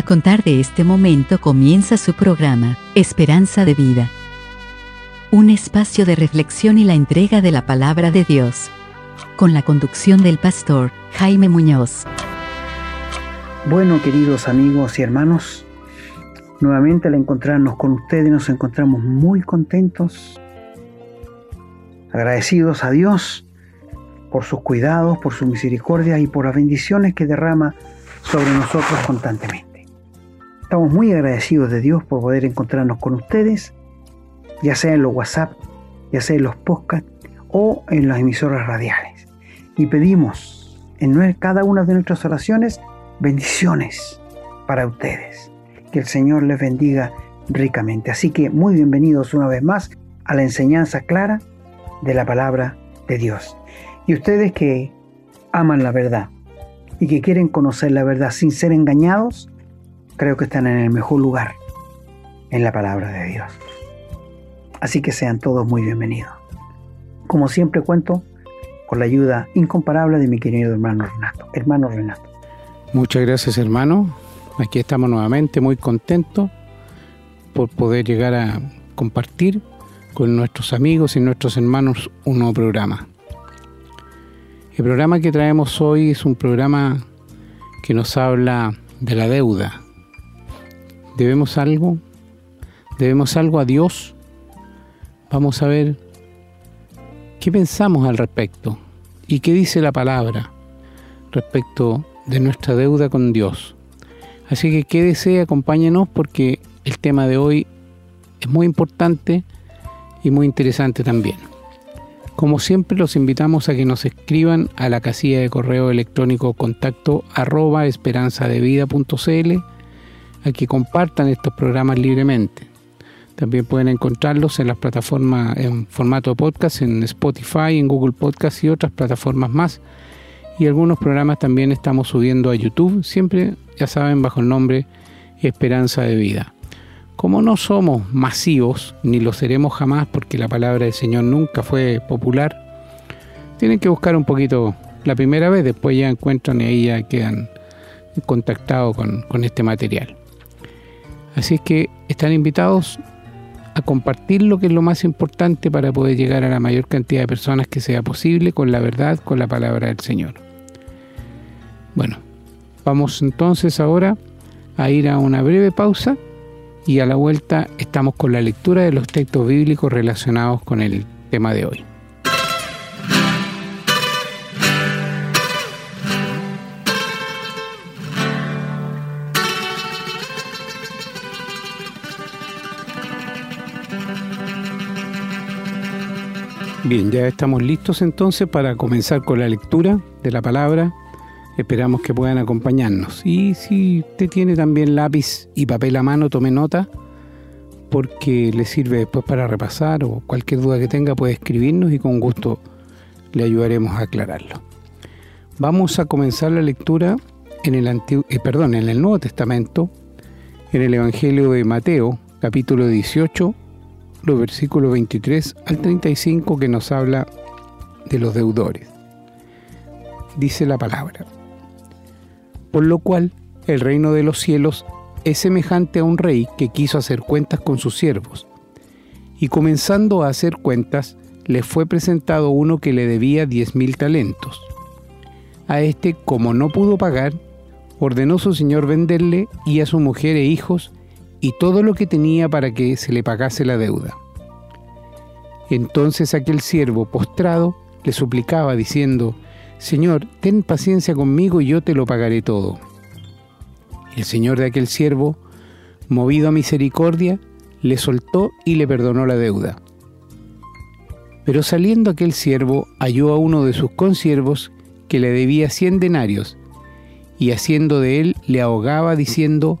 A contar de este momento comienza su programa, Esperanza de Vida. Un espacio de reflexión y la entrega de la palabra de Dios. Con la conducción del pastor Jaime Muñoz. Bueno, queridos amigos y hermanos, nuevamente al encontrarnos con ustedes nos encontramos muy contentos, agradecidos a Dios por sus cuidados, por su misericordia y por las bendiciones que derrama sobre nosotros constantemente. Estamos muy agradecidos de Dios por poder encontrarnos con ustedes, ya sea en los WhatsApp, ya sea en los podcasts o en las emisoras radiales. Y pedimos en cada una de nuestras oraciones bendiciones para ustedes. Que el Señor les bendiga ricamente. Así que muy bienvenidos una vez más a la enseñanza clara de la palabra de Dios. Y ustedes que aman la verdad y que quieren conocer la verdad sin ser engañados, creo que están en el mejor lugar en la palabra de Dios. Así que sean todos muy bienvenidos. Como siempre cuento con la ayuda incomparable de mi querido hermano Renato. Hermano Renato. Muchas gracias hermano. Aquí estamos nuevamente muy contentos por poder llegar a compartir con nuestros amigos y nuestros hermanos un nuevo programa. El programa que traemos hoy es un programa que nos habla de la deuda, ¿Debemos algo? ¿Debemos algo a Dios? Vamos a ver qué pensamos al respecto y qué dice la palabra respecto de nuestra deuda con Dios. Así que quédese, acompáñenos porque el tema de hoy es muy importante y muy interesante también. Como siempre los invitamos a que nos escriban a la casilla de correo electrónico contacto arroba esperanzadevida.cl a que compartan estos programas libremente. También pueden encontrarlos en las plataformas en formato podcast, en Spotify, en Google Podcast y otras plataformas más. Y algunos programas también estamos subiendo a YouTube, siempre, ya saben, bajo el nombre Esperanza de Vida. Como no somos masivos, ni lo seremos jamás porque la palabra del Señor nunca fue popular, tienen que buscar un poquito la primera vez, después ya encuentran y ahí ya quedan contactados con, con este material. Así es que están invitados a compartir lo que es lo más importante para poder llegar a la mayor cantidad de personas que sea posible con la verdad, con la palabra del Señor. Bueno, vamos entonces ahora a ir a una breve pausa y a la vuelta estamos con la lectura de los textos bíblicos relacionados con el tema de hoy. Bien, ya estamos listos entonces para comenzar con la lectura de la palabra. Esperamos que puedan acompañarnos. Y si usted tiene también lápiz y papel a mano, tome nota, porque le sirve después para repasar o cualquier duda que tenga puede escribirnos y con gusto le ayudaremos a aclararlo. Vamos a comenzar la lectura en el, antiguo, eh, perdón, en el Nuevo Testamento, en el Evangelio de Mateo, capítulo 18, los versículos 23 al 35 que nos habla de los deudores. Dice la palabra. Por lo cual el reino de los cielos es semejante a un rey que quiso hacer cuentas con sus siervos. Y comenzando a hacer cuentas, le fue presentado uno que le debía diez mil talentos. A este, como no pudo pagar, ordenó su señor venderle y a su mujer e hijos y todo lo que tenía para que se le pagase la deuda. Entonces aquel siervo postrado le suplicaba diciendo, Señor, ten paciencia conmigo y yo te lo pagaré todo. el señor de aquel siervo, movido a misericordia, le soltó y le perdonó la deuda. Pero saliendo aquel siervo halló a uno de sus consiervos que le debía cien denarios, y haciendo de él le ahogaba diciendo,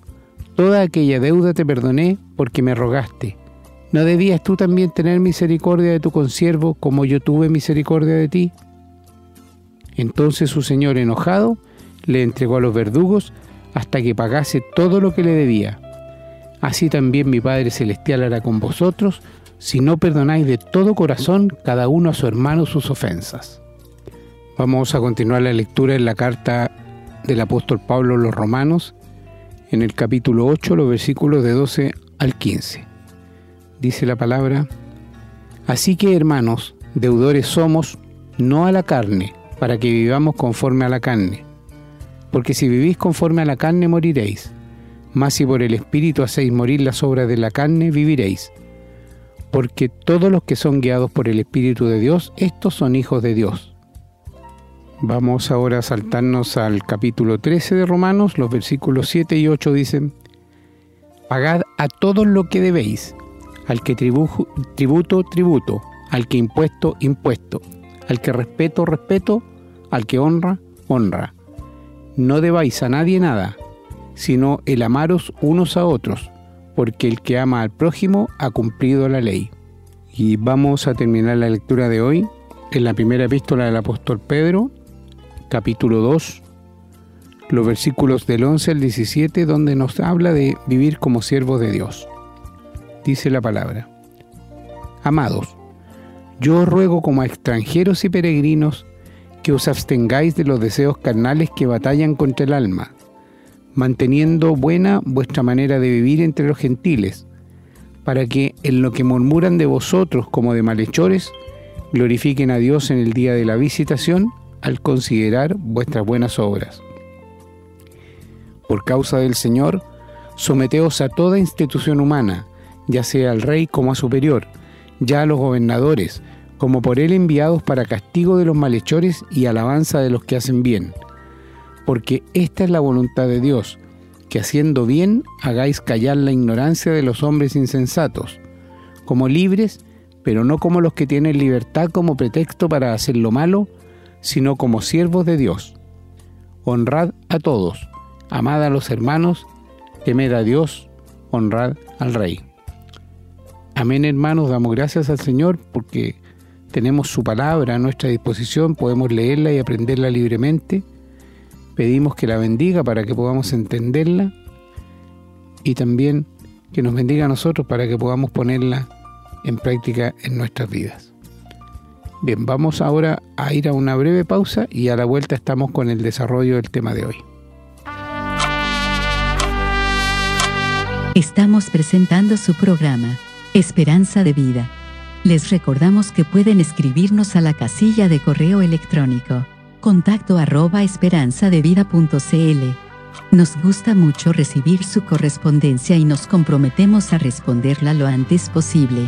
Toda aquella deuda te perdoné porque me rogaste. ¿No debías tú también tener misericordia de tu consiervo como yo tuve misericordia de ti? Entonces su señor enojado le entregó a los verdugos hasta que pagase todo lo que le debía. Así también mi Padre Celestial hará con vosotros si no perdonáis de todo corazón cada uno a su hermano sus ofensas. Vamos a continuar la lectura en la carta del apóstol Pablo a los Romanos, en el capítulo 8, los versículos de 12 al 15. Dice la palabra, Así que hermanos, deudores somos, no a la carne, para que vivamos conforme a la carne. Porque si vivís conforme a la carne moriréis, mas si por el Espíritu hacéis morir las obras de la carne, viviréis. Porque todos los que son guiados por el Espíritu de Dios, estos son hijos de Dios. Vamos ahora a saltarnos al capítulo 13 de Romanos, los versículos 7 y 8 dicen, Pagad a todos lo que debéis, al que tributo, tributo, al que impuesto, impuesto, al que respeto, respeto, al que honra, honra. No debáis a nadie nada, sino el amaros unos a otros, porque el que ama al prójimo ha cumplido la ley. Y vamos a terminar la lectura de hoy en la primera epístola del apóstol Pedro, capítulo 2, los versículos del 11 al 17, donde nos habla de vivir como siervos de Dios. Dice la palabra, Amados, yo os ruego como a extranjeros y peregrinos, que os abstengáis de los deseos carnales que batallan contra el alma, manteniendo buena vuestra manera de vivir entre los gentiles, para que en lo que murmuran de vosotros como de malhechores, glorifiquen a Dios en el día de la visitación al considerar vuestras buenas obras. Por causa del Señor, someteos a toda institución humana, ya sea al rey como a superior, ya a los gobernadores, como por él enviados para castigo de los malhechores y alabanza de los que hacen bien. Porque esta es la voluntad de Dios, que haciendo bien hagáis callar la ignorancia de los hombres insensatos, como libres, pero no como los que tienen libertad como pretexto para hacer lo malo, sino como siervos de Dios. Honrad a todos, amad a los hermanos, temed a Dios, honrad al Rey. Amén hermanos, damos gracias al Señor porque tenemos su palabra a nuestra disposición, podemos leerla y aprenderla libremente. Pedimos que la bendiga para que podamos entenderla y también que nos bendiga a nosotros para que podamos ponerla en práctica en nuestras vidas. Bien, vamos ahora a ir a una breve pausa y a la vuelta estamos con el desarrollo del tema de hoy. Estamos presentando su programa, Esperanza de Vida les recordamos que pueden escribirnos a la casilla de correo electrónico contacto arroba esperanzadevida.cl. Nos gusta mucho recibir su correspondencia y nos comprometemos a responderla lo antes posible.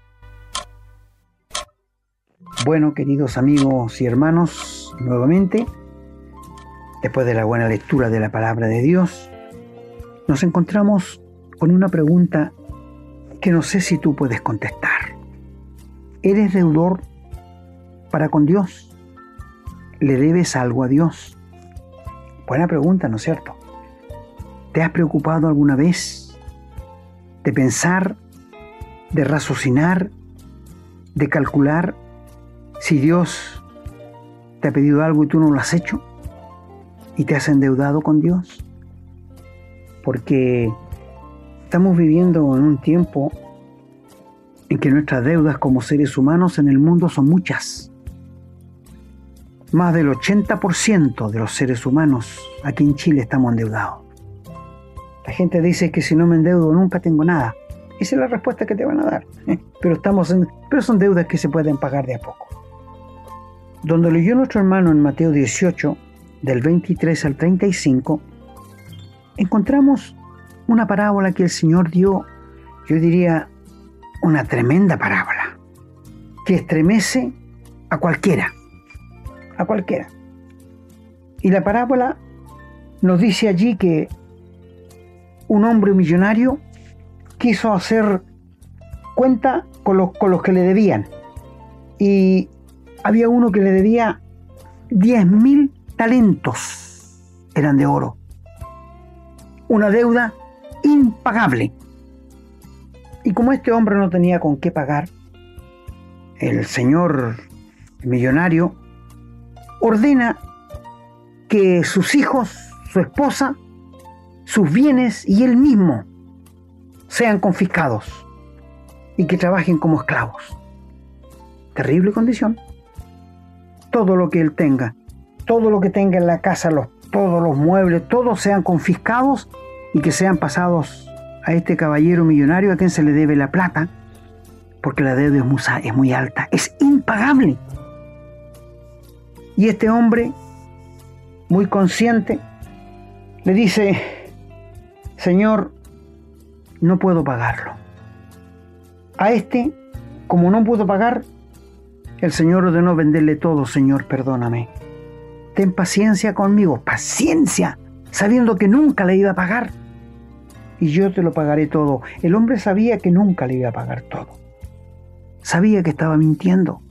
Bueno, queridos amigos y hermanos, nuevamente, después de la buena lectura de la palabra de Dios, nos encontramos con una pregunta que no sé si tú puedes contestar. ¿Eres deudor para con Dios? ¿Le debes algo a Dios? Buena pregunta, ¿no es cierto? ¿Te has preocupado alguna vez de pensar, de raciocinar, de calcular si Dios te ha pedido algo y tú no lo has hecho? ¿Y te has endeudado con Dios? Porque estamos viviendo en un tiempo en que nuestras deudas como seres humanos en el mundo son muchas. Más del 80% de los seres humanos aquí en Chile estamos endeudados. La gente dice que si no me endeudo nunca tengo nada. Esa es la respuesta que te van a dar. Pero, estamos en, pero son deudas que se pueden pagar de a poco. Donde leyó nuestro hermano en Mateo 18, del 23 al 35, encontramos una parábola que el Señor dio, yo diría, una tremenda parábola que estremece a cualquiera, a cualquiera. Y la parábola nos dice allí que un hombre millonario quiso hacer cuenta con los, con los que le debían. Y había uno que le debía 10 mil talentos, eran de oro. Una deuda impagable. Y como este hombre no tenía con qué pagar, el señor millonario ordena que sus hijos, su esposa, sus bienes y él mismo sean confiscados y que trabajen como esclavos. Terrible condición. Todo lo que él tenga, todo lo que tenga en la casa, los, todos los muebles, todos sean confiscados y que sean pasados a este caballero millonario a quien se le debe la plata, porque la deuda es es muy alta, es impagable. Y este hombre, muy consciente, le dice, Señor, no puedo pagarlo. A este, como no pudo pagar, el Señor ordenó venderle todo, Señor, perdóname. Ten paciencia conmigo, paciencia, sabiendo que nunca le iba a pagar y yo te lo pagaré todo. El hombre sabía que nunca le iba a pagar todo. Sabía que estaba mintiendo.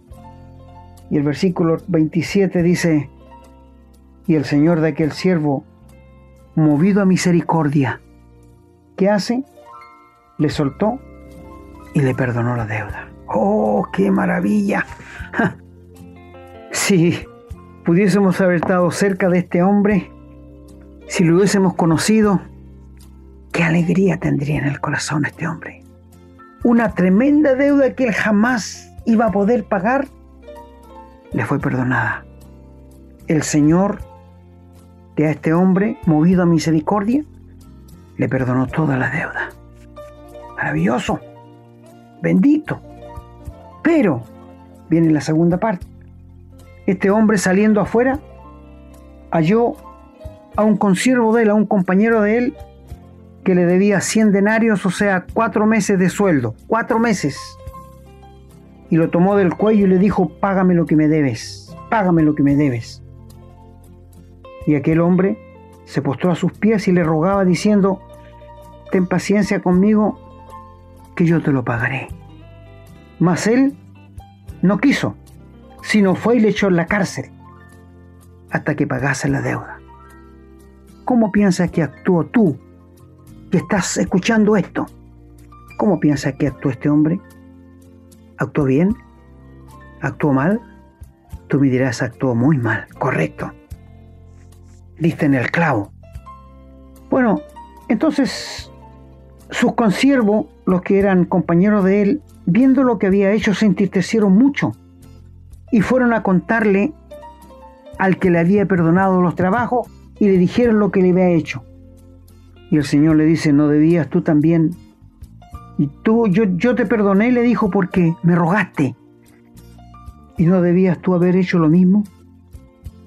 Y el versículo 27 dice, y el Señor de aquel siervo, movido a misericordia, ¿qué hace? Le soltó y le perdonó la deuda. ¡Oh, qué maravilla! si pudiésemos haber estado cerca de este hombre, si lo hubiésemos conocido, qué alegría tendría en el corazón este hombre. Una tremenda deuda que él jamás iba a poder pagar, le fue perdonada. El Señor de a este hombre, movido a misericordia, le perdonó toda la deuda. Maravilloso, bendito. Pero, viene la segunda parte. Este hombre saliendo afuera, halló a un consiervo de él, a un compañero de él, que le debía 100 denarios, o sea, cuatro meses de sueldo, cuatro meses. Y lo tomó del cuello y le dijo, págame lo que me debes, págame lo que me debes. Y aquel hombre se postró a sus pies y le rogaba diciendo, ten paciencia conmigo, que yo te lo pagaré. Mas él no quiso, sino fue y le echó en la cárcel hasta que pagase la deuda. ¿Cómo piensas que actuó tú que estás escuchando esto, ¿cómo piensas que actuó este hombre? ¿Actuó bien? ¿Actuó mal? Tú me dirás, actuó muy mal, correcto. Diste en el clavo. Bueno, entonces sus consiervos, los que eran compañeros de él, viendo lo que había hecho, se entristecieron mucho y fueron a contarle al que le había perdonado los trabajos y le dijeron lo que le había hecho. Y el Señor le dice, ¿no debías tú también? Y tú, yo, yo te perdoné, le dijo, porque me rogaste. ¿Y no debías tú haber hecho lo mismo?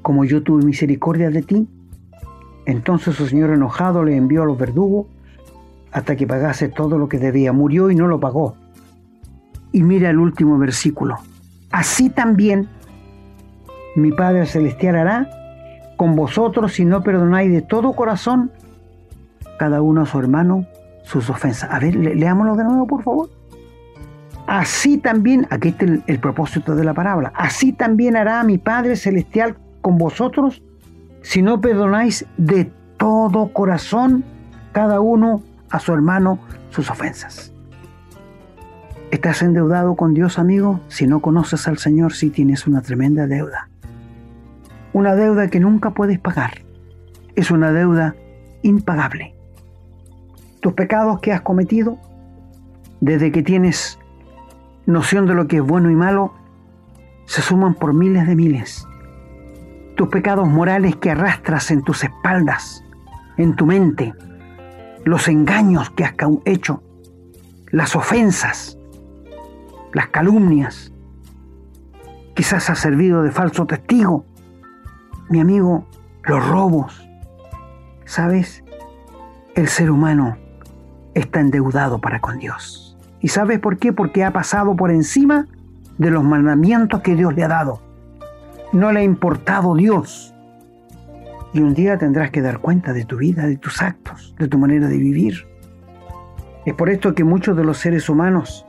Como yo tuve misericordia de ti. Entonces su Señor enojado le envió a los verdugos hasta que pagase todo lo que debía. Murió y no lo pagó. Y mira el último versículo. Así también mi Padre Celestial hará con vosotros si no perdonáis de todo corazón cada uno a su hermano sus ofensas. A ver, leámoslo de nuevo, por favor. Así también, aquí está el, el propósito de la parábola, así también hará mi Padre Celestial con vosotros si no perdonáis de todo corazón cada uno a su hermano sus ofensas. ¿Estás endeudado con Dios, amigo? Si no conoces al Señor, sí tienes una tremenda deuda. Una deuda que nunca puedes pagar. Es una deuda impagable tus pecados que has cometido, desde que tienes noción de lo que es bueno y malo, se suman por miles de miles. Tus pecados morales que arrastras en tus espaldas, en tu mente, los engaños que has hecho, las ofensas, las calumnias, quizás has servido de falso testigo, mi amigo, los robos. ¿Sabes? El ser humano está endeudado para con Dios. ¿Y sabes por qué? Porque ha pasado por encima de los mandamientos que Dios le ha dado. No le ha importado Dios. Y un día tendrás que dar cuenta de tu vida, de tus actos, de tu manera de vivir. Es por esto que muchos de los seres humanos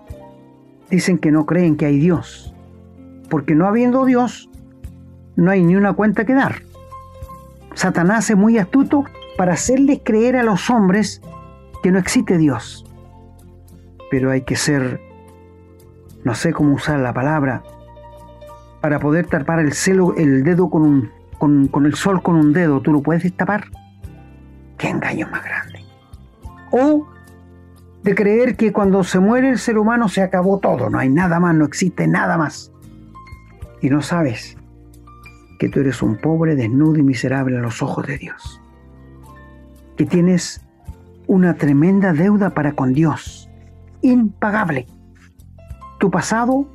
dicen que no creen que hay Dios. Porque no habiendo Dios, no hay ni una cuenta que dar. Satanás es muy astuto para hacerles creer a los hombres que no existe Dios. Pero hay que ser, no sé cómo usar la palabra, para poder tapar el, celo, el dedo con, un, con, con el sol con un dedo. ¿Tú lo puedes destapar? ¿Qué engaño más grande? O de creer que cuando se muere el ser humano se acabó todo, no hay nada más, no existe nada más. Y no sabes que tú eres un pobre, desnudo y miserable a los ojos de Dios. Que tienes una tremenda deuda para con Dios, impagable. Tu pasado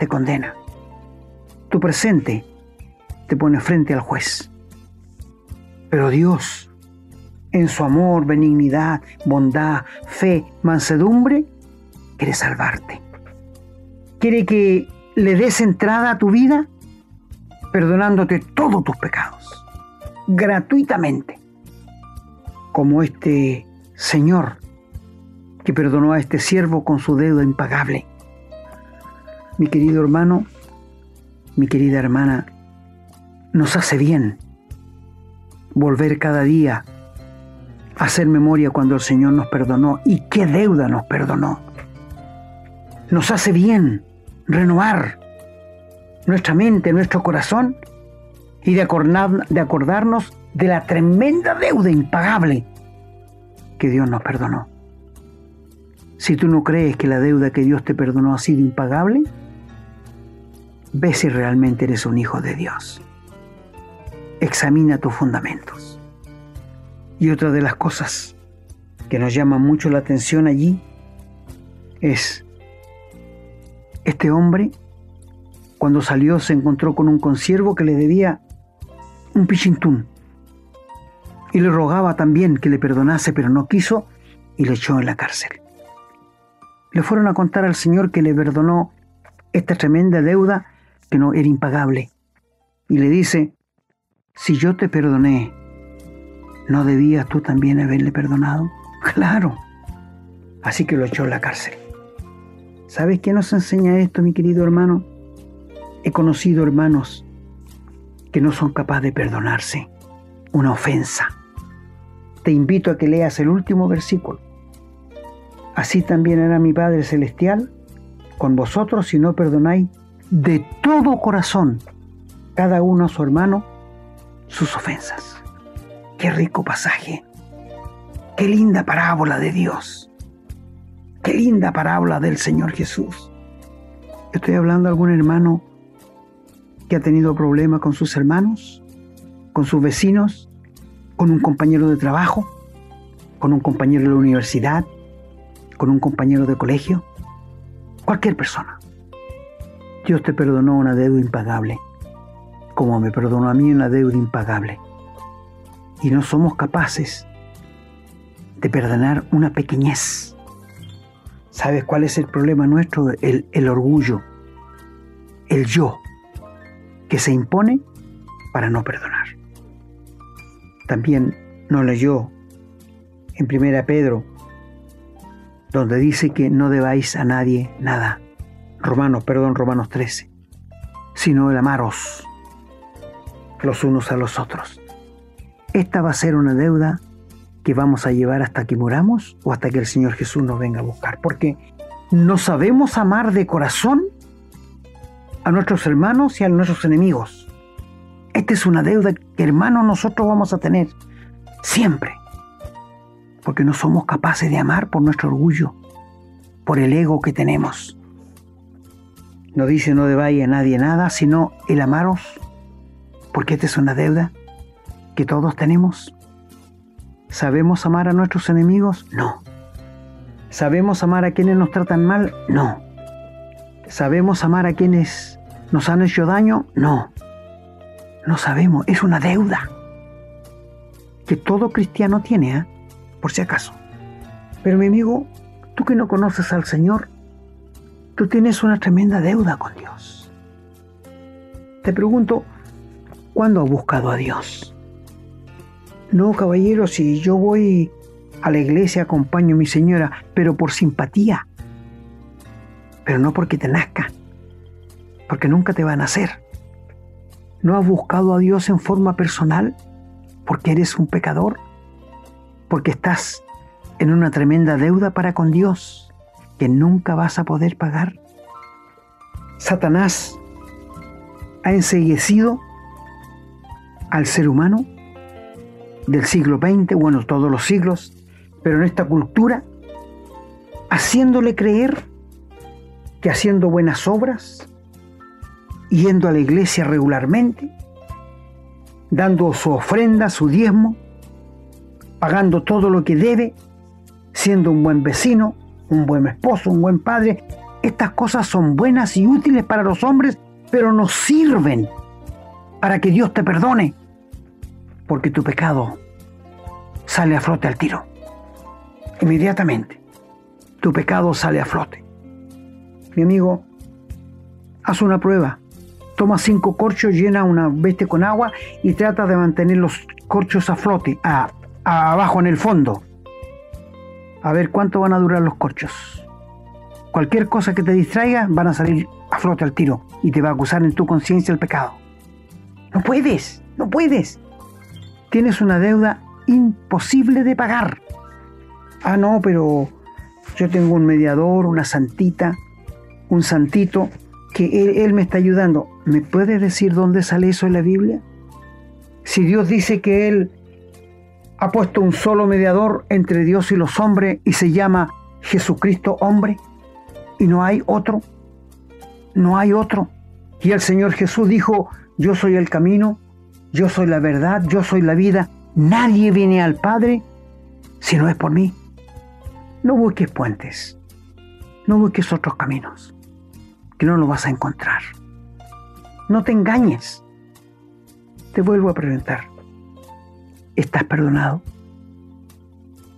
te condena. Tu presente te pone frente al juez. Pero Dios, en su amor, benignidad, bondad, fe, mansedumbre, quiere salvarte. Quiere que le des entrada a tu vida perdonándote todos tus pecados, gratuitamente, como este Señor que perdonó a este siervo con su deuda impagable. Mi querido hermano, mi querida hermana, nos hace bien volver cada día hacer memoria cuando el Señor nos perdonó y qué deuda nos perdonó. Nos hace bien renovar nuestra mente, nuestro corazón y de, acordarnos de la tremenda deuda impagable que Dios nos perdonó. Si tú no crees que la deuda que Dios te perdonó ha sido impagable, ve si realmente eres un hijo de Dios. Examina tus fundamentos. Y otra de las cosas que nos llama mucho la atención allí es este hombre cuando salió se encontró con un consiervo que le debía un pichintún. Y le rogaba también que le perdonase, pero no quiso y le echó en la cárcel. Le fueron a contar al Señor que le perdonó esta tremenda deuda que no era impagable. Y le dice, si yo te perdoné, ¿no debías tú también haberle perdonado? Claro. Así que lo echó en la cárcel. ¿Sabes qué nos enseña esto, mi querido hermano? He conocido hermanos que no son capaces de perdonarse una ofensa. Te invito a que leas el último versículo. Así también era mi Padre Celestial con vosotros si no perdonáis de todo corazón cada uno a su hermano sus ofensas. Qué rico pasaje. Qué linda parábola de Dios. Qué linda parábola del Señor Jesús. Estoy hablando a algún hermano que ha tenido problemas con sus hermanos, con sus vecinos, con un compañero de trabajo, con un compañero de la universidad, con un compañero de colegio, cualquier persona. Dios te perdonó una deuda impagable, como me perdonó a mí una deuda impagable. Y no somos capaces de perdonar una pequeñez. ¿Sabes cuál es el problema nuestro? El, orgullo, el yo que se impone para no perdonar. También nos leyó en Primera Pedro, donde dice que no debáis a nadie nada. Romanos, perdón, Romanos 13, sino el amaros los unos a los otros. Esta va a ser una deuda que vamos a llevar hasta que muramos o hasta que el Señor Jesús nos venga a buscar, porque no sabemos amar de corazón a nuestros hermanos y a nuestros enemigos. Esta es una deuda que hermanos nosotros vamos a tener siempre, porque no somos capaces de amar por nuestro orgullo, por el ego que tenemos. No dice no debáis a nadie nada, sino el amaros, porque esta es una deuda que todos tenemos. ¿Sabemos amar a nuestros enemigos? No. ¿Sabemos amar a quienes nos tratan mal? No. ¿Sabemos amar a quienes ¿Nos han hecho daño? No. No sabemos. Es una deuda que todo cristiano tiene, ¿eh? por si acaso. Pero mi amigo, Tú que no conoces al Señor, tú tienes una tremenda deuda con Dios. Te pregunto, ¿cuándo has buscado a Dios? No, caballero, si yo voy a la iglesia, acompaño a mi señora, pero por simpatía, pero no porque te nazca, porque nunca te va a nacer. ¿No has buscado a Dios en forma personal porque eres un pecador? Porque estás en una tremenda deuda para con Dios que nunca vas a poder pagar. Satanás ha enseguecido al ser humano del siglo XX, bueno, todos los siglos, pero en esta cultura, haciéndole creer que haciendo buenas obras, yendo a la iglesia regularmente, dando su ofrenda, su diezmo, pagando todo lo que debe, siendo un buen vecino, un buen esposo, un buen padre. Estas cosas son buenas y útiles para los hombres, pero no sirven para que Dios te perdone, porque tu pecado sale a flote al tiro. Inmediatamente, tu pecado sale a flote. Mi amigo, haz una prueba. Toma cinco corchos, llena una veste con agua y trata de mantener los corchos a flote, abajo en el fondo. A ver cuánto van a durar los corchos. Cualquier cosa que te distraiga van a salir a flote al tiro y te va a acusar en tu conciencia el pecado. No puedes, no puedes. Tienes una deuda imposible de pagar. Ah, no, pero yo tengo un mediador, una santita, un santito, que él, me está ayudando. ¿Me puede decir dónde sale eso en la Biblia? Si Dios dice que Él ha puesto un solo mediador entre Dios y los hombres y se llama Jesucristo hombre, y no hay otro, no hay otro. Y el Señor Jesús dijo, yo soy el camino, yo soy la verdad, yo soy la vida, nadie viene al Padre si no es por mí. No busques puentes, no busques otros caminos, que no lo vas a encontrar. No te engañes. Te vuelvo a preguntar, ¿estás perdonado?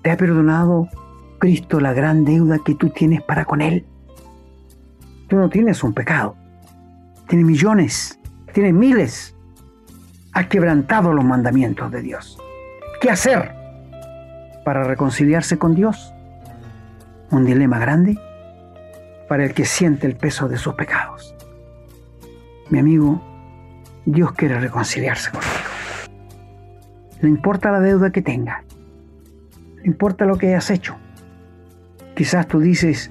¿Te ha perdonado Cristo la gran deuda que tú tienes para con Él? Tú no tienes un pecado, tienes millones, tienes miles. Has quebrantado los mandamientos de Dios. ¿Qué hacer para reconciliarse con Dios? un dilema grande para el que siente el peso de sus pecados. Mi amigo, Dios quiere reconciliarse contigo. No importa la deuda que tenga, no importa lo que hayas hecho. Quizás tú dices,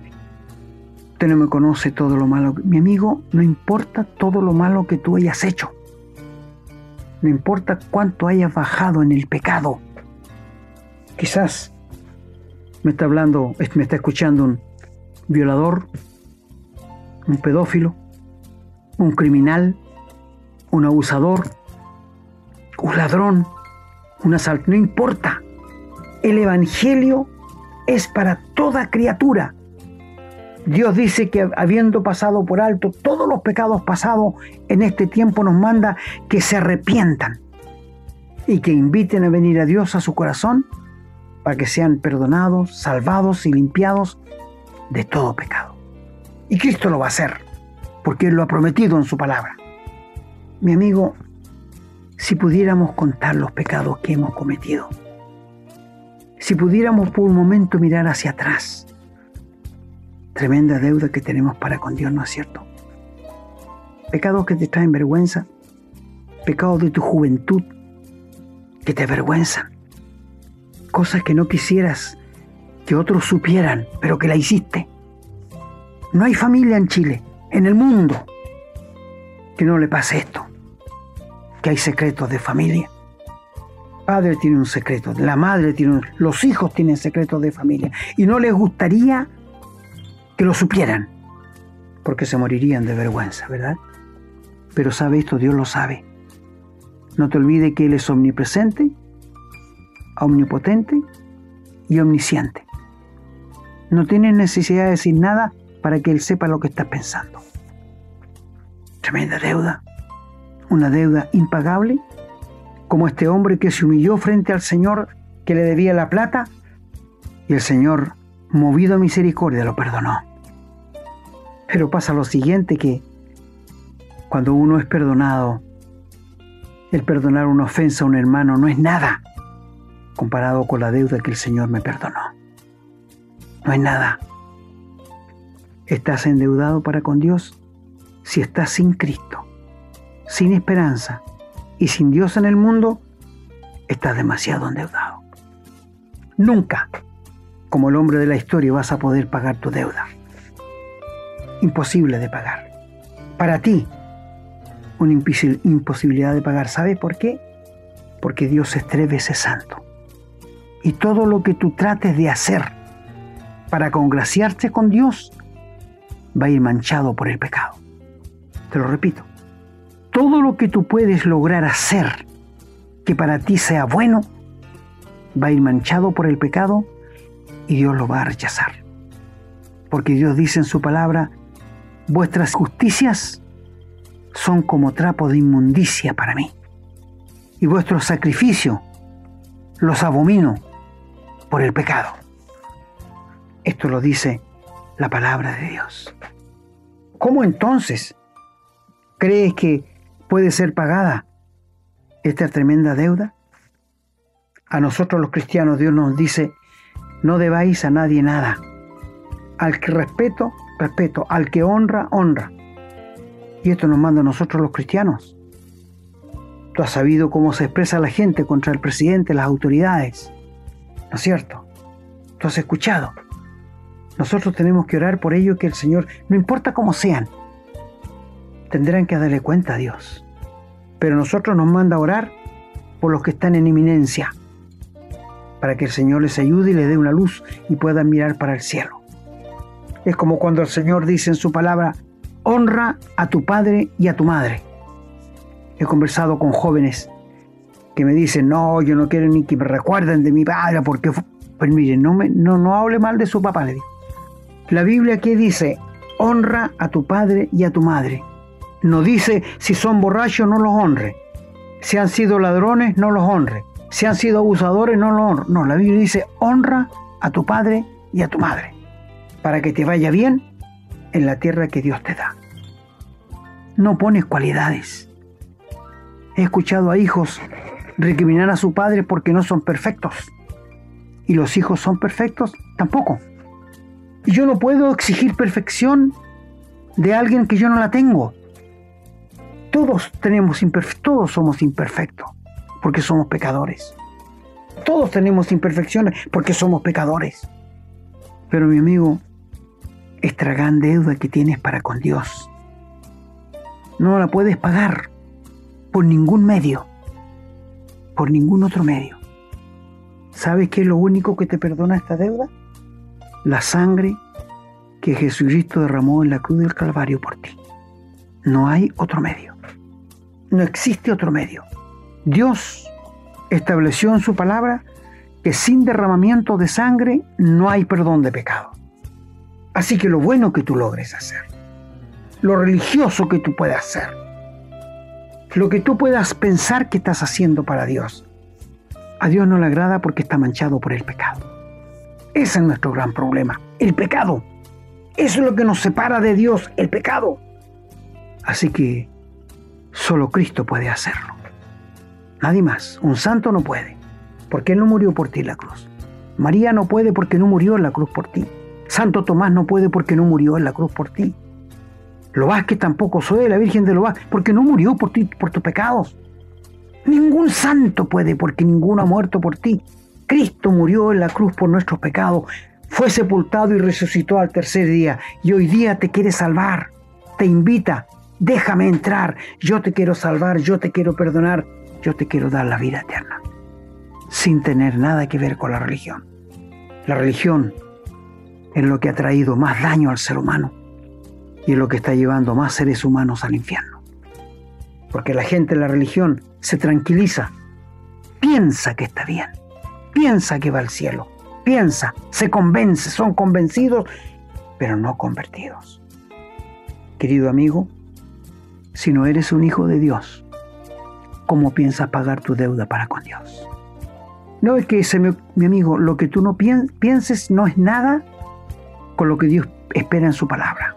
usted no me conoce todo lo malo. Mi amigo, no importa todo lo malo que tú hayas hecho. No importa cuánto hayas bajado en el pecado. Quizás me está hablando, me está escuchando un violador, un pedófilo, un criminal, un abusador, un ladrón, un asalto, no importa. El Evangelio es para toda criatura. Dios dice que habiendo pasado por alto todos los pecados pasados en este tiempo nos manda que se arrepientan y que inviten a venir a Dios a su corazón para que sean perdonados, salvados y limpiados de todo pecado. Y Cristo lo va a hacer, porque Él lo ha prometido en su palabra. Mi amigo, si pudiéramos contar los pecados que hemos cometido, si pudiéramos por un momento mirar hacia atrás, tremenda deuda que tenemos para con Dios, ¿no es cierto? Pecados que te traen vergüenza, pecados de tu juventud que te avergüenzan, cosas que no quisieras que otros supieran, pero que la hiciste. No hay familia en Chile, en el mundo, que no le pase esto, que hay secretos de familia. padre tiene un secreto, la madre tiene un, los hijos tienen secretos de familia y no les gustaría que lo supieran, porque se morirían de vergüenza, ¿verdad? Pero sabe esto, Dios lo sabe. No te olvides que Él es omnipresente omnipotente y omnisciente. No tienes necesidad de decir nada para que Él sepa lo que estás pensando. Tremenda deuda, una deuda impagable, como este hombre que se humilló frente al Señor que le debía la plata y el Señor movido a misericordia, lo perdonó. Pero pasa lo siguiente que cuando uno es perdonado, el perdonar una ofensa a un hermano no es nada comparado con la deuda que el Señor me perdonó. No es nada. Estás endeudado para con Dios si estás sin Cristo, sin esperanza y sin Dios en el mundo, estás demasiado endeudado. Nunca, como el hombre de la historia, vas a poder pagar tu deuda. Imposible de pagar. Para ti, una imposibilidad de pagar. ¿Sabes por qué? Porque Dios es tres veces santo. Y todo lo que tú trates de hacer para congraciarte con Dios va a ir manchado por el pecado. Te lo repito. Todo lo que tú puedes lograr hacer que para ti sea bueno va a ir manchado por el pecado y Dios lo va a rechazar. Porque Dios dice en su palabra, vuestras justicias son como trapo de inmundicia para mí. Y vuestro sacrificio los abomino por el pecado. Esto lo dice la palabra de Dios. ¿Cómo entonces crees que puede ser pagada esta tremenda deuda? A nosotros los cristianos Dios nos dice, no debáis a nadie nada. Al que respeto, respeto. Al que honra, honra. Y esto nos manda a nosotros los cristianos. Tú has sabido cómo se expresa la gente contra el presidente, las autoridades. ¿No es cierto? Tú has escuchado. Nosotros tenemos que orar por ello que el Señor, no importa cómo sean, tendrán que darle cuenta a Dios. Pero nosotros nos manda a orar por los que están en eminencia, para que el Señor les ayude y les dé una luz y puedan mirar para el cielo. Es como cuando el Señor dice en su palabra, honra a tu padre y a tu madre. He conversado con jóvenes que me dicen, no, yo no quiero ni que me recuerden de mi padre, porque, pues miren, no, me, no, no hable mal de su papá, le digo. La Biblia aquí dice, honra a tu padre y a tu madre. No dice, si son borrachos, no los honre. Si han sido ladrones, no los honre. Si han sido abusadores, no los honre. No, la Biblia dice, honra a tu padre y a tu madre, para que te vaya bien en la tierra que Dios te da. No pones cualidades. He escuchado a hijos recriminar a su padre porque no son perfectos. ¿Y los hijos son perfectos? Tampoco. Y yo no puedo exigir perfección de alguien que yo no la tengo. Todos tenemos todos somos imperfectos porque somos pecadores. Todos tenemos imperfecciones porque somos pecadores. Pero mi amigo, esta gran deuda que tienes para con Dios. No la puedes pagar por ningún medio, por ningún otro medio. ¿Sabes qué es lo único que te perdona esta deuda? La sangre que Jesucristo derramó en la cruz del Calvario por ti. No hay otro medio. No existe otro medio. Dios estableció en su palabra que sin derramamiento de sangre no hay perdón de pecado. Así que lo bueno que tú logres hacer, lo religioso que tú puedas hacer, lo que tú puedas pensar que estás haciendo para Dios, a Dios no le agrada porque está manchado por el pecado. Ese es nuestro gran problema, el pecado. Eso es lo que nos separa de Dios, el pecado. Así que solo Cristo puede hacerlo. Nadie más. Un santo no puede, porque Él no murió por ti la cruz. María no puede porque no murió la cruz por ti. Santo Tomás no puede porque no murió en la cruz por ti. Lo que tampoco soy la Virgen de Loás porque no murió por ti, por tus pecados. Ningún santo puede porque ninguno ha muerto por ti. Cristo murió en la cruz por nuestros pecados, fue sepultado y resucitó al tercer día y hoy día te quiere salvar. Te invita, déjame entrar, yo te quiero salvar, yo te quiero perdonar, yo te quiero dar la vida eterna, sin tener nada que ver con la religión. La religión es lo que ha traído más daño al ser humano y es lo que está llevando más seres humanos al infierno. Porque la gente de la religión se tranquiliza, piensa que está bien, piensa que va al cielo, piensa, se convence, son convencidos, pero no convertidos. Querido amigo, si no eres un hijo de Dios, ¿cómo piensas pagar tu deuda para con Dios? No es que, mi, amigo, lo que tú no pienses no es nada con lo que Dios espera en su palabra.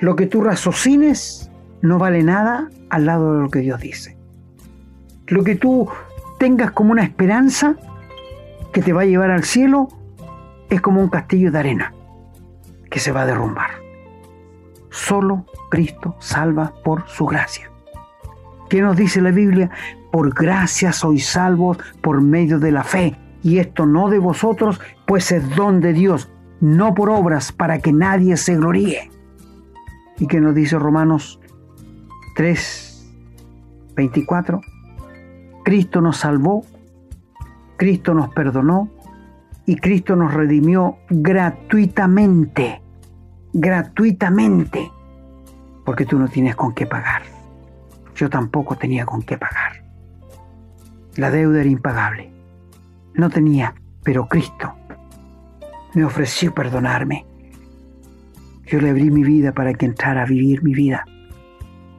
Lo que tú raciocines no vale nada al lado de lo que Dios dice. Lo que tú tengas como una esperanza que te va a llevar al cielo es como un castillo de arena que se va a derrumbar. Solo Cristo salva por su gracia. ¿Qué nos dice la Biblia? Por gracia sois salvos por medio de la fe. Y esto no de vosotros, pues es don de Dios, no por obras para que nadie se gloríe. ¿Y qué nos dice Romanos 3, 24? Cristo nos salvó, Cristo nos perdonó y Cristo nos redimió gratuitamente, gratuitamente, porque tú no tienes con qué pagar. Yo tampoco tenía con qué pagar. La deuda era impagable. No tenía, pero Cristo me ofreció perdonarme. Yo le abrí mi vida para que entrara a vivir mi vida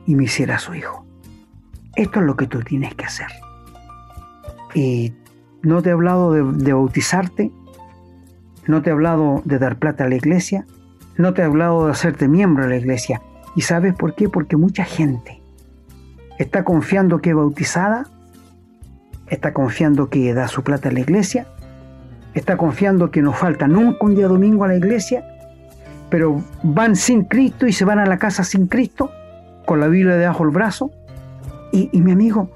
y me hiciera su hijo. Esto es lo que tú tienes que hacer. Y no te he hablado de, bautizarte, no te he hablado de dar plata a la iglesia, no te he hablado de hacerte miembro de la iglesia. ¿Y sabes por qué? Porque mucha gente está confiando que es bautizada, está confiando que da su plata a la iglesia, está confiando que no falta nunca un día domingo a la iglesia, pero van sin Cristo y se van a la casa sin Cristo, con la Biblia debajo del brazo. Y, y mi amigo,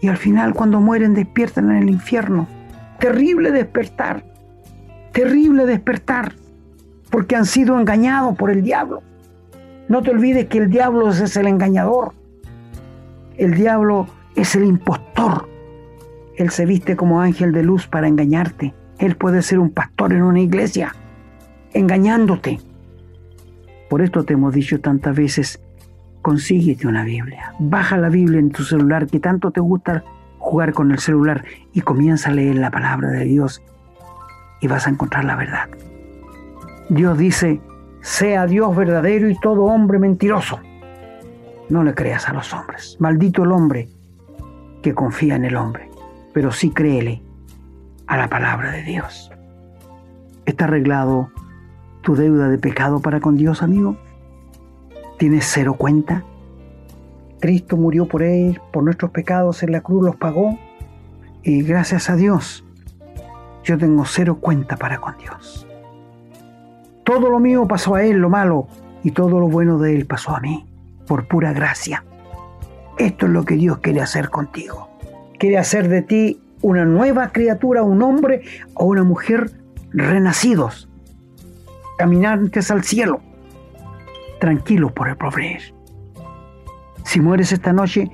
y al final cuando mueren despiertan en el infierno. Terrible despertar, terrible despertar, porque han sido engañados por el diablo. No te olvides que el diablo es el engañador, el diablo es el impostor. Él se viste como ángel de luz para engañarte. Él puede ser un pastor en una iglesia, engañándote. Por esto te hemos dicho tantas veces, consíguete una Biblia. Baja la Biblia en tu celular, que tanto te gusta jugar con el celular, y comienza a leer la palabra de Dios y vas a encontrar la verdad. Dios dice, sea Dios verdadero y todo hombre mentiroso. No le creas a los hombres. Maldito el hombre que confía en el hombre, pero sí créele a la palabra de Dios. ¿Está arreglado tu deuda de pecado para con Dios, amigo? ¿Tienes cero cuenta? Cristo murió por él, por nuestros pecados en la cruz los pagó y gracias a Dios yo tengo cero cuenta para con Dios. Todo lo mío pasó a Él, lo malo, y todo lo bueno de Él pasó a mí, por pura gracia. Esto es lo que Dios quiere hacer contigo. Quiere hacer de ti una nueva criatura, un hombre o una mujer renacidos, caminantes al cielo tranquilo por el porvenir. Si mueres esta noche,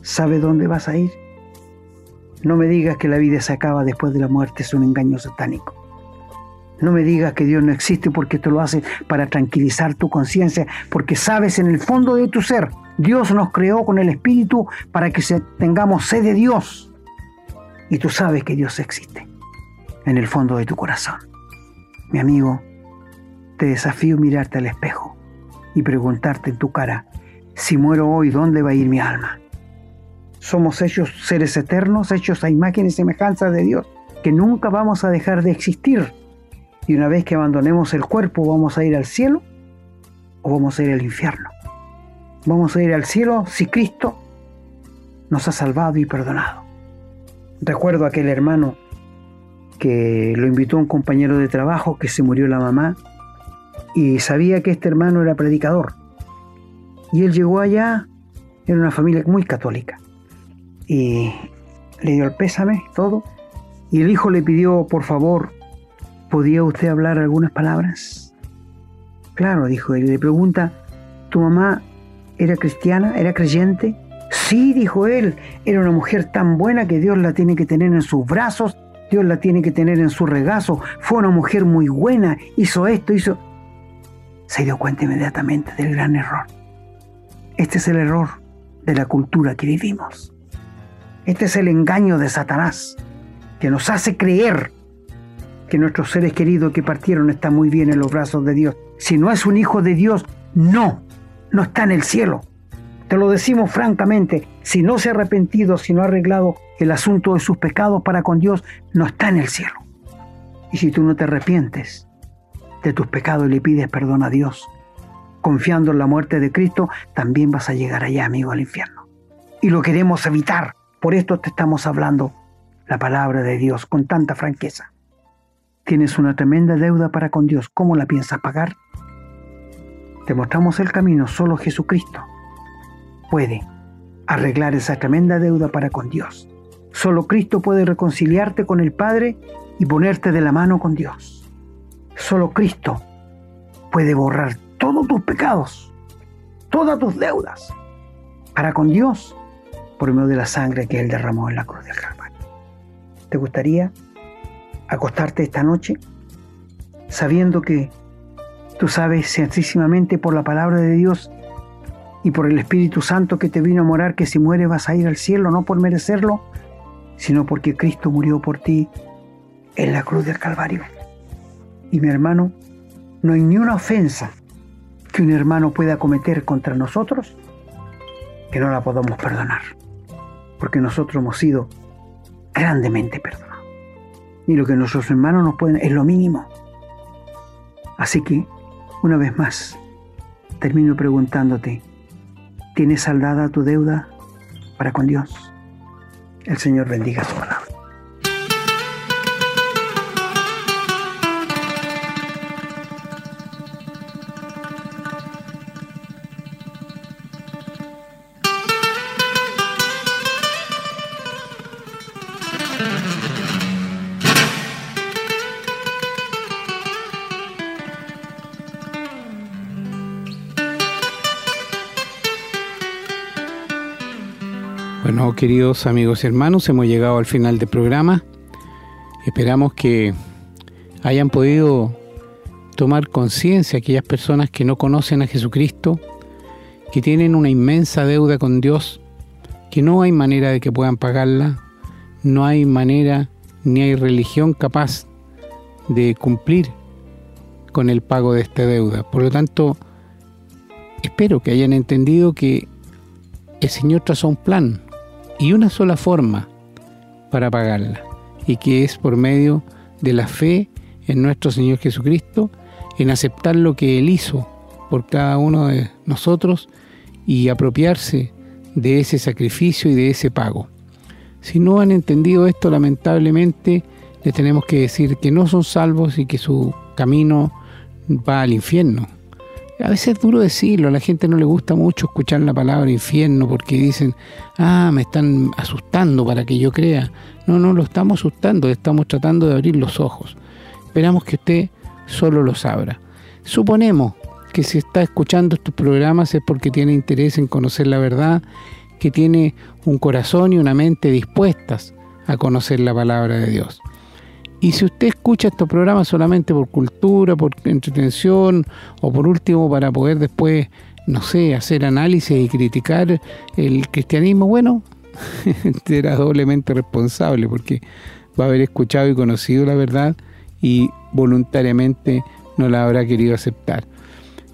¿sabe dónde vas a ir? No me digas que la vida se acaba después de la muerte, es un engaño satánico. No me digas que Dios no existe porque te lo hace para tranquilizar tu conciencia, porque sabes en el fondo de tu ser, Dios nos creó con el Espíritu para que tengamos sed de Dios. Y tú sabes que Dios existe en el fondo de tu corazón. Mi amigo, te desafío mirarte al espejo y preguntarte en tu cara, si muero hoy, ¿dónde va a ir mi alma? Somos hechos seres eternos, hechos a imagen y semejanza de Dios, que nunca vamos a dejar de existir. Y una vez que abandonemos el cuerpo, ¿vamos a ir al cielo o vamos a ir al infierno? Vamos a ir al cielo si Cristo nos ha salvado y perdonado. Recuerdo aquel hermano que lo invitó a un compañero de trabajo que se murió la mamá y sabía que este hermano era predicador. Y él llegó allá, era una familia muy católica, y le dio el pésame, todo, y el hijo le pidió, por favor, ¿podía usted hablar algunas palabras? Claro, dijo él, y le pregunta, ¿tu mamá era cristiana, era creyente? Sí, dijo él, era una mujer tan buena que Dios la tiene que tener en sus brazos, Dios la tiene que tener en su regazo, fue una mujer muy buena, hizo esto, hizo se dio cuenta inmediatamente del gran error. Este es el error de la cultura que vivimos. Este es el engaño de Satanás que nos hace creer que nuestros seres queridos que partieron están muy bien en los brazos de Dios. Si no es un hijo de Dios, no, no está en el cielo. Te lo decimos francamente, si no se ha arrepentido, si no ha arreglado el asunto de sus pecados para con Dios, no está en el cielo. Y si tú no te arrepientes, de tus pecados y le pides perdón a Dios, confiando en la muerte de Cristo, también vas a llegar allá, amigo, al infierno. Y lo queremos evitar. Por esto te estamos hablando la palabra de Dios con tanta franqueza. Tienes una tremenda deuda para con Dios. ¿Cómo la piensas pagar? Te mostramos el camino. Solo Jesucristo puede arreglar esa tremenda deuda para con Dios. Solo Cristo puede reconciliarte con el Padre y ponerte de la mano con Dios. Solo Cristo puede borrar todos tus pecados, todas tus deudas, para con Dios, por medio de la sangre que Él derramó en la cruz del Calvario. ¿Te gustaría acostarte esta noche sabiendo que tú sabes sencillamente por la palabra de Dios y por el Espíritu Santo que te vino a morar que si mueres vas a ir al cielo, no por merecerlo, sino porque Cristo murió por ti en la cruz del Calvario. Y mi hermano, no hay ni una ofensa que un hermano pueda cometer contra nosotros que no la podamos perdonar, porque nosotros hemos sido grandemente perdonados. Y lo que nuestros hermanos nos pueden es lo mínimo. Así que, una vez más, termino preguntándote, ¿tienes saldada tu deuda para con Dios? El Señor bendiga su palabra. Queridos amigos y hermanos, hemos llegado al final del programa. Esperamos que hayan podido tomar conciencia aquellas personas que no conocen a Jesucristo, que tienen una inmensa deuda con Dios, que no hay manera de que puedan pagarla, no hay manera ni hay religión capaz de cumplir con el pago de esta deuda. Por lo tanto, espero que hayan entendido que el Señor trazó un plan, y una sola forma para pagarla, y que es por medio de la fe en nuestro Señor Jesucristo, en aceptar lo que Él hizo por cada uno de nosotros y apropiarse de ese sacrificio y de ese pago. Si no han entendido esto, lamentablemente les tenemos que decir que no son salvos y que su camino va al infierno. A veces es duro decirlo, a la gente no le gusta mucho escuchar la palabra infierno porque dicen, ah, me están asustando para que yo crea. No, no lo estamos asustando, estamos tratando de abrir los ojos. Esperamos que usted solo los abra. Suponemos que si está escuchando estos programas es porque tiene interés en conocer la verdad, que tiene un corazón y una mente dispuestas a conocer la palabra de Dios. Y si usted escucha estos programas solamente por cultura, por entretención o por último para poder después, no sé, hacer análisis y criticar el cristianismo, bueno, será doblemente responsable porque va a haber escuchado y conocido la verdad y voluntariamente no la habrá querido aceptar.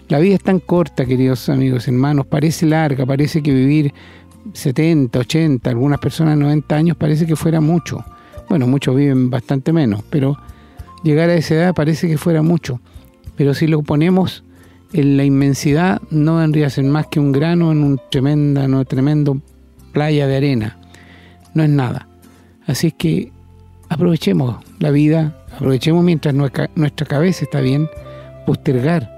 La vida es tan corta, queridos amigos, hermanos, parece larga, parece que vivir 70, 80, algunas personas 90 años parece que fuera mucho. Bueno, muchos viven bastante menos, pero llegar a esa edad parece que fuera mucho. Pero si lo ponemos en la inmensidad, no vendría a ser más que un grano en un tremenda, no, tremendo playa de arena. No es nada. Así es que aprovechemos la vida, aprovechemos mientras nuestra, nuestra cabeza está bien, postergar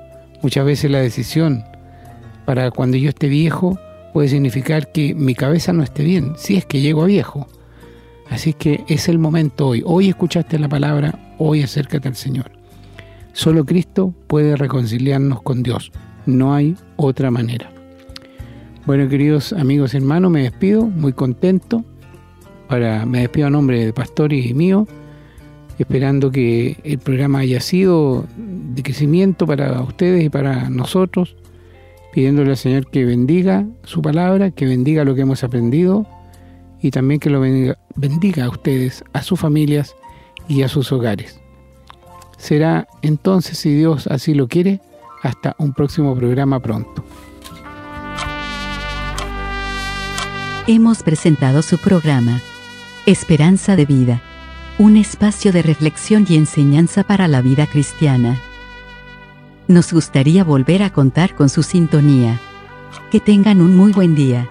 muchas veces la decisión para cuando yo esté viejo puede significar que mi cabeza no esté bien, si es que llego a viejo. Así que es el momento hoy. Hoy escuchaste la palabra, hoy acércate al Señor. Solo Cristo puede reconciliarnos con Dios. No hay otra manera. Bueno, queridos amigos y hermanos, me despido muy contento. Para, me despido a nombre de pastor y mío, esperando que el programa haya sido de crecimiento para ustedes y para nosotros, pidiéndole al Señor que bendiga su palabra, que bendiga lo que hemos aprendido y también que lo bendiga, a ustedes, a sus familias y a sus hogares. Será entonces, si Dios así lo quiere, hasta un próximo programa pronto. Hemos presentado su programa, Esperanza de Vida, un espacio de reflexión y enseñanza para la vida cristiana. Nos gustaría volver a contar con su sintonía. Que tengan un muy buen día.